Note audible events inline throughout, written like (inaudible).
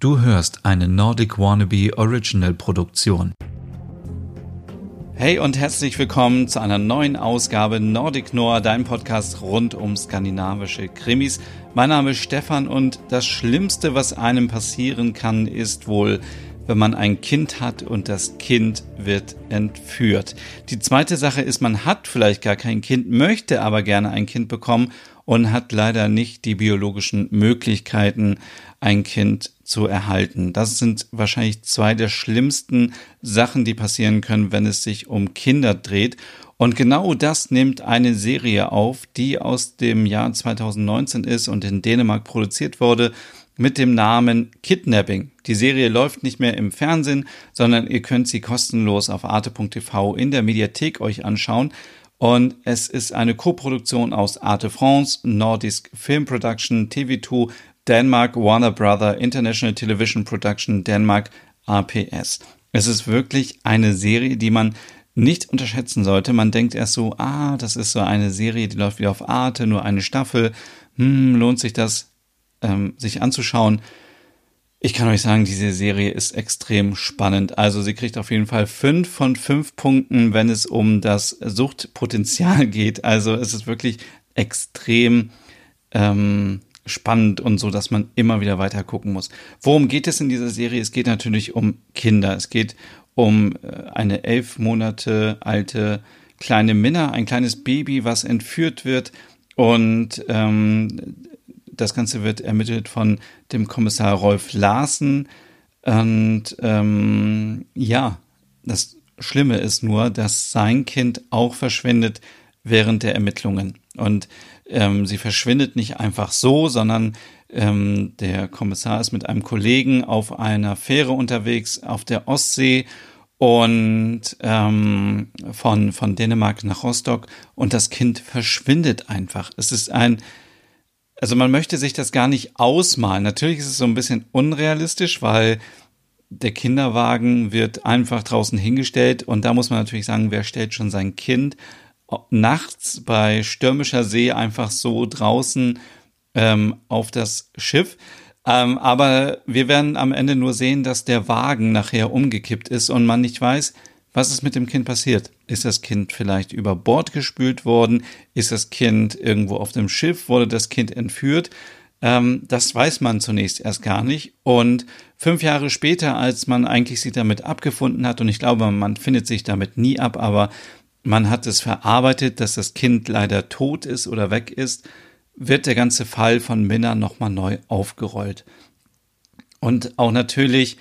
Du hörst eine Nordic Wannabe Original Produktion. Hey und herzlich willkommen zu einer neuen Ausgabe Nordic Noir, dein Podcast rund um skandinavische Krimis. Mein Name ist Stefan und das Schlimmste, was einem passieren kann, ist wohl, wenn man ein Kind hat und das Kind wird entführt. Die zweite Sache ist, man hat vielleicht gar kein Kind, möchte aber gerne ein Kind bekommen und hat leider nicht die biologischen Möglichkeiten, ein Kind zu erhalten. Das sind wahrscheinlich zwei der schlimmsten Sachen, die passieren können, wenn es sich um Kinder dreht. Und genau das nimmt eine Serie auf, die aus dem Jahr 2019 ist und in Dänemark produziert wurde mit dem Namen Kidnapping. Die Serie läuft nicht mehr im Fernsehen, sondern ihr könnt sie kostenlos auf arte.tv in der Mediathek euch anschauen. Und es ist eine Co-Produktion aus Arte France, Nordisk Film Production, TV2, Denmark, Warner Brother, International Television Production, Denmark, APS. Es ist wirklich eine Serie, die man nicht unterschätzen sollte. Man denkt erst so, ah, das ist so eine Serie, die läuft wie auf Arte, nur eine Staffel. Hm, lohnt sich das, ähm, sich anzuschauen? Ich kann euch sagen, diese Serie ist extrem spannend. Also sie kriegt auf jeden Fall fünf von fünf Punkten, wenn es um das Suchtpotenzial (laughs) geht. Also es ist wirklich extrem ähm, spannend und so, dass man immer wieder weiter gucken muss. Worum geht es in dieser Serie? Es geht natürlich um Kinder. Es geht um äh, eine elf Monate alte kleine Minna, ein kleines Baby, was entführt wird und ähm, das Ganze wird ermittelt von dem Kommissar Rolf Larsen. Und ähm, ja, das Schlimme ist nur, dass sein Kind auch verschwindet während der Ermittlungen. Und ähm, sie verschwindet nicht einfach so, sondern ähm, der Kommissar ist mit einem Kollegen auf einer Fähre unterwegs auf der Ostsee und ähm, von, von Dänemark nach Rostock und das Kind verschwindet einfach. Es ist ein also man möchte sich das gar nicht ausmalen. Natürlich ist es so ein bisschen unrealistisch, weil der Kinderwagen wird einfach draußen hingestellt und da muss man natürlich sagen, wer stellt schon sein Kind nachts bei stürmischer See einfach so draußen ähm, auf das Schiff. Ähm, aber wir werden am Ende nur sehen, dass der Wagen nachher umgekippt ist und man nicht weiß, was ist mit dem Kind passiert? Ist das Kind vielleicht über Bord gespült worden? Ist das Kind irgendwo auf dem Schiff? Wurde das Kind entführt? Ähm, das weiß man zunächst erst gar nicht. Und fünf Jahre später, als man eigentlich sich damit abgefunden hat, und ich glaube, man findet sich damit nie ab, aber man hat es verarbeitet, dass das Kind leider tot ist oder weg ist, wird der ganze Fall von Minna nochmal neu aufgerollt. Und auch natürlich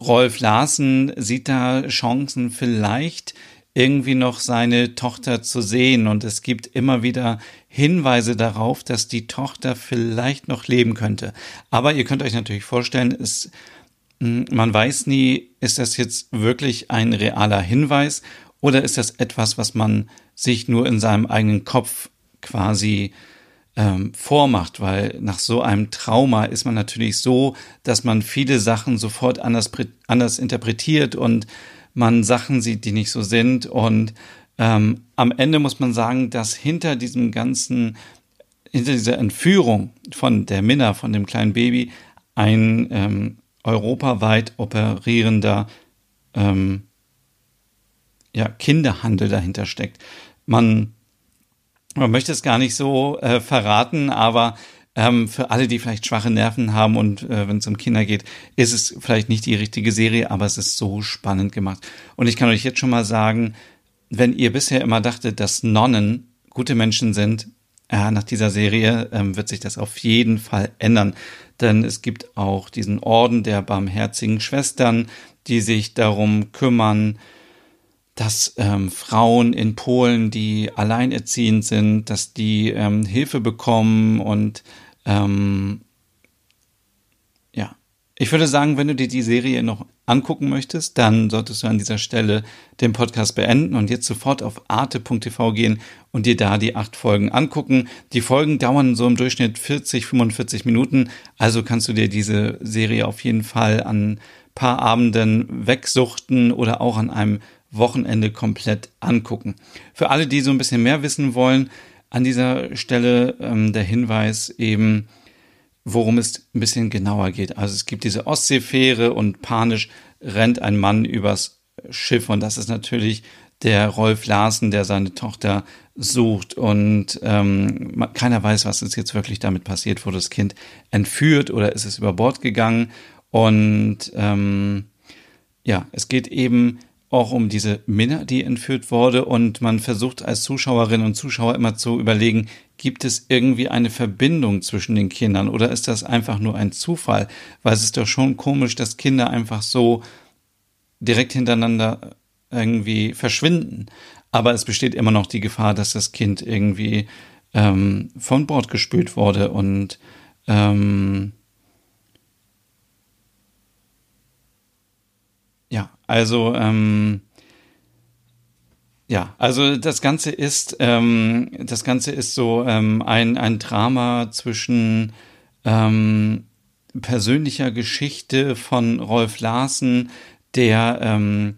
Rolf Larsen sieht da Chancen vielleicht irgendwie noch seine Tochter zu sehen und es gibt immer wieder Hinweise darauf, dass die Tochter vielleicht noch leben könnte. Aber ihr könnt euch natürlich vorstellen, es, hm, man weiß nie, ist das jetzt wirklich ein realer Hinweis oder ist das etwas, was man sich nur in seinem eigenen Kopf quasi ähm, vormacht, weil nach so einem Trauma ist man natürlich so, dass man viele Sachen sofort anders, anders interpretiert und man Sachen sieht, die nicht so sind. Und ähm, am Ende muss man sagen, dass hinter diesem ganzen, hinter dieser Entführung von der Minna, von dem kleinen Baby, ein ähm, europaweit operierender ähm, ja, Kinderhandel dahinter steckt. Man man möchte es gar nicht so äh, verraten, aber ähm, für alle, die vielleicht schwache Nerven haben und äh, wenn es um Kinder geht, ist es vielleicht nicht die richtige Serie, aber es ist so spannend gemacht. Und ich kann euch jetzt schon mal sagen, wenn ihr bisher immer dachtet, dass Nonnen gute Menschen sind, ja, nach dieser Serie ähm, wird sich das auf jeden Fall ändern. Denn es gibt auch diesen Orden der barmherzigen Schwestern, die sich darum kümmern, dass ähm, Frauen in Polen, die alleinerziehend sind, dass die ähm, Hilfe bekommen und ähm, ja, ich würde sagen, wenn du dir die Serie noch angucken möchtest, dann solltest du an dieser Stelle den Podcast beenden und jetzt sofort auf arte.tv gehen und dir da die acht Folgen angucken. Die Folgen dauern so im Durchschnitt 40, 45 Minuten, also kannst du dir diese Serie auf jeden Fall an paar Abenden wegsuchten oder auch an einem Wochenende komplett angucken. Für alle, die so ein bisschen mehr wissen wollen, an dieser Stelle ähm, der Hinweis eben, worum es ein bisschen genauer geht. Also es gibt diese Ostseefähre und panisch rennt ein Mann übers Schiff und das ist natürlich der Rolf Larsen, der seine Tochter sucht und ähm, keiner weiß, was ist jetzt wirklich damit passiert. Wurde das Kind entführt oder ist es über Bord gegangen? Und ähm, ja, es geht eben auch um diese Minna, die entführt wurde und man versucht als Zuschauerinnen und Zuschauer immer zu überlegen, gibt es irgendwie eine Verbindung zwischen den Kindern oder ist das einfach nur ein Zufall? Weil es ist doch schon komisch, dass Kinder einfach so direkt hintereinander irgendwie verschwinden. Aber es besteht immer noch die Gefahr, dass das Kind irgendwie ähm, von Bord gespült wurde und ähm, ja, also ähm, ja, also das Ganze ist ähm, das Ganze ist so ähm, ein ein Drama zwischen ähm, persönlicher Geschichte von Rolf Larsen, der ähm,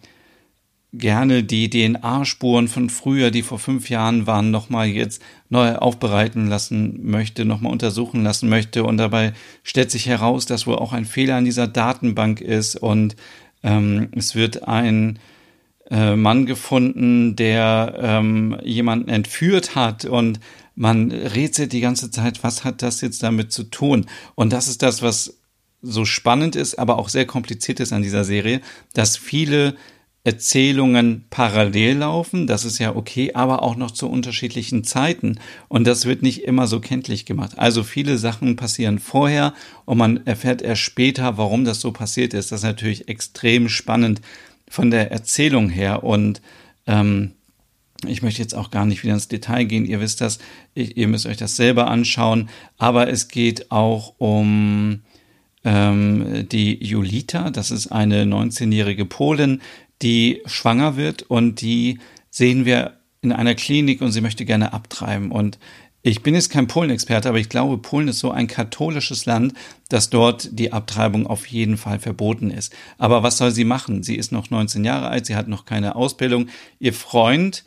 gerne die DNA-Spuren von früher, die vor fünf Jahren waren, nochmal jetzt neu aufbereiten lassen möchte, nochmal untersuchen lassen möchte. Und dabei stellt sich heraus, dass wohl auch ein Fehler in dieser Datenbank ist und ähm, es wird ein äh, Mann gefunden, der ähm, jemanden entführt hat und man rätselt die ganze Zeit, was hat das jetzt damit zu tun? Und das ist das, was so spannend ist, aber auch sehr kompliziert ist an dieser Serie, dass viele Erzählungen parallel laufen, das ist ja okay, aber auch noch zu unterschiedlichen Zeiten. Und das wird nicht immer so kenntlich gemacht. Also viele Sachen passieren vorher und man erfährt erst später, warum das so passiert ist. Das ist natürlich extrem spannend von der Erzählung her. Und ähm, ich möchte jetzt auch gar nicht wieder ins Detail gehen. Ihr wisst das, ich, ihr müsst euch das selber anschauen. Aber es geht auch um ähm, die Julita, das ist eine 19-jährige Polin, die schwanger wird und die sehen wir in einer Klinik und sie möchte gerne abtreiben. Und ich bin jetzt kein Polen-Experte, aber ich glaube, Polen ist so ein katholisches Land, dass dort die Abtreibung auf jeden Fall verboten ist. Aber was soll sie machen? Sie ist noch 19 Jahre alt, sie hat noch keine Ausbildung. Ihr Freund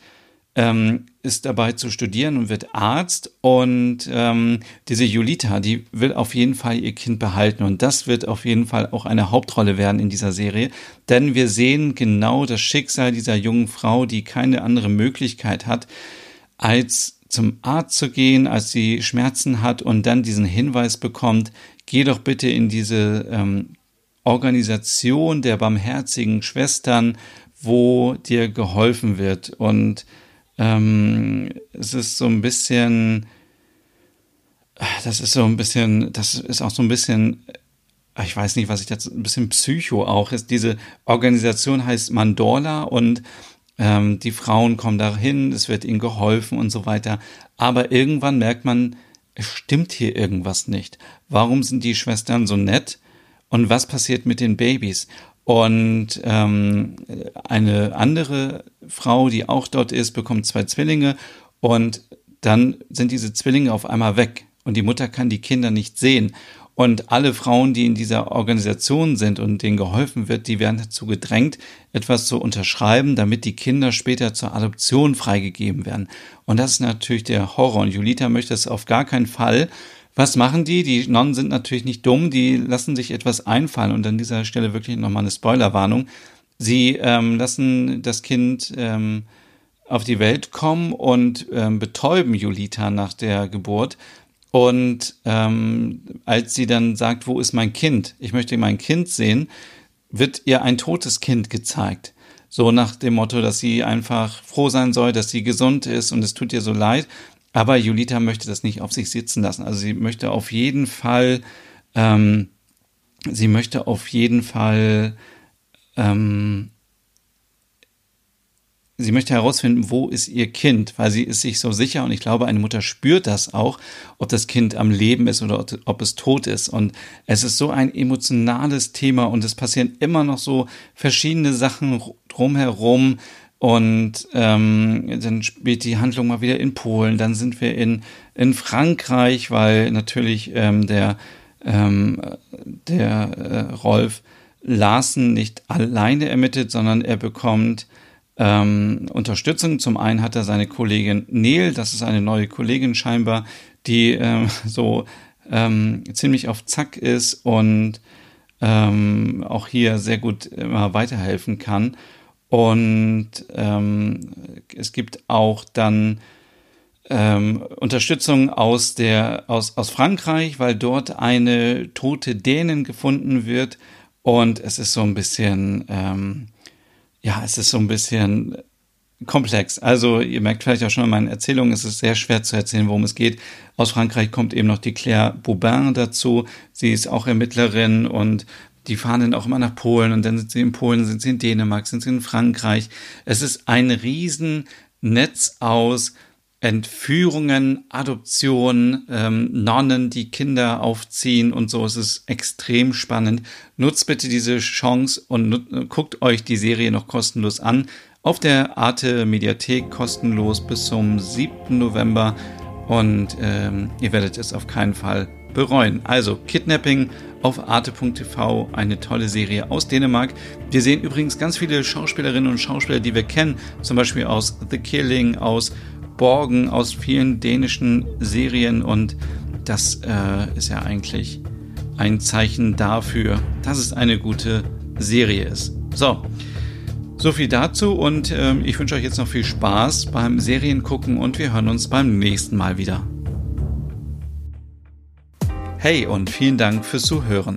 ähm, ist dabei zu studieren und wird Arzt. Und ähm, diese Julita, die will auf jeden Fall ihr Kind behalten. Und das wird auf jeden Fall auch eine Hauptrolle werden in dieser Serie. Denn wir sehen genau das Schicksal dieser jungen Frau, die keine andere Möglichkeit hat, als zum Arzt zu gehen, als sie Schmerzen hat und dann diesen Hinweis bekommt, geh doch bitte in diese ähm, Organisation der barmherzigen Schwestern, wo dir geholfen wird. Und ähm, es ist so ein bisschen, das ist so ein bisschen, das ist auch so ein bisschen, ich weiß nicht, was ich jetzt, ein bisschen Psycho auch ist. Diese Organisation heißt Mandorla und ähm, die Frauen kommen dahin, es wird ihnen geholfen und so weiter. Aber irgendwann merkt man, es stimmt hier irgendwas nicht. Warum sind die Schwestern so nett? Und was passiert mit den Babys? Und ähm, eine andere Frau, die auch dort ist, bekommt zwei Zwillinge und dann sind diese Zwillinge auf einmal weg und die Mutter kann die Kinder nicht sehen. Und alle Frauen, die in dieser Organisation sind und denen geholfen wird, die werden dazu gedrängt, etwas zu unterschreiben, damit die Kinder später zur Adoption freigegeben werden. Und das ist natürlich der Horror. Und Julita möchte es auf gar keinen Fall. Was machen die? Die Nonnen sind natürlich nicht dumm, die lassen sich etwas einfallen und an dieser Stelle wirklich nochmal eine Spoilerwarnung. Sie ähm, lassen das Kind ähm, auf die Welt kommen und ähm, betäuben Julita nach der Geburt. Und ähm, als sie dann sagt, wo ist mein Kind? Ich möchte mein Kind sehen, wird ihr ein totes Kind gezeigt. So nach dem Motto, dass sie einfach froh sein soll, dass sie gesund ist und es tut ihr so leid. Aber Julita möchte das nicht auf sich sitzen lassen. Also sie möchte auf jeden Fall, ähm, sie möchte auf jeden Fall, ähm, sie möchte herausfinden, wo ist ihr Kind, weil sie ist sich so sicher und ich glaube, eine Mutter spürt das auch, ob das Kind am Leben ist oder ob es tot ist. Und es ist so ein emotionales Thema und es passieren immer noch so verschiedene Sachen drumherum, und ähm, dann spielt die Handlung mal wieder in Polen. Dann sind wir in, in Frankreich, weil natürlich ähm, der, ähm, der äh, Rolf Larsen nicht alleine ermittelt, sondern er bekommt ähm, Unterstützung. Zum einen hat er seine Kollegin Neil, das ist eine neue Kollegin scheinbar, die ähm, (laughs) so ähm, ziemlich auf Zack ist und ähm, auch hier sehr gut immer weiterhelfen kann. Und ähm, es gibt auch dann ähm, Unterstützung aus der aus aus Frankreich, weil dort eine tote Dänin gefunden wird und es ist so ein bisschen ähm, ja es ist so ein bisschen komplex. Also ihr merkt vielleicht auch schon in meinen Erzählungen, es ist sehr schwer zu erzählen, worum es geht. Aus Frankreich kommt eben noch die Claire Boubin dazu. Sie ist auch Ermittlerin und die fahren dann auch immer nach Polen und dann sind sie in Polen, sind sie in Dänemark, sind sie in Frankreich. Es ist ein Riesennetz aus Entführungen, Adoptionen, ähm, Nonnen, die Kinder aufziehen und so. Es ist extrem spannend. Nutzt bitte diese Chance und guckt euch die Serie noch kostenlos an. Auf der Arte Mediathek kostenlos bis zum 7. November und ähm, ihr werdet es auf keinen Fall bereuen. Also Kidnapping auf arte.tv, eine tolle Serie aus Dänemark. Wir sehen übrigens ganz viele Schauspielerinnen und Schauspieler, die wir kennen, zum Beispiel aus The Killing, aus Borgen, aus vielen dänischen Serien und das äh, ist ja eigentlich ein Zeichen dafür, dass es eine gute Serie ist. So, so viel dazu und äh, ich wünsche euch jetzt noch viel Spaß beim Seriengucken und wir hören uns beim nächsten Mal wieder. Hey und vielen Dank fürs Zuhören.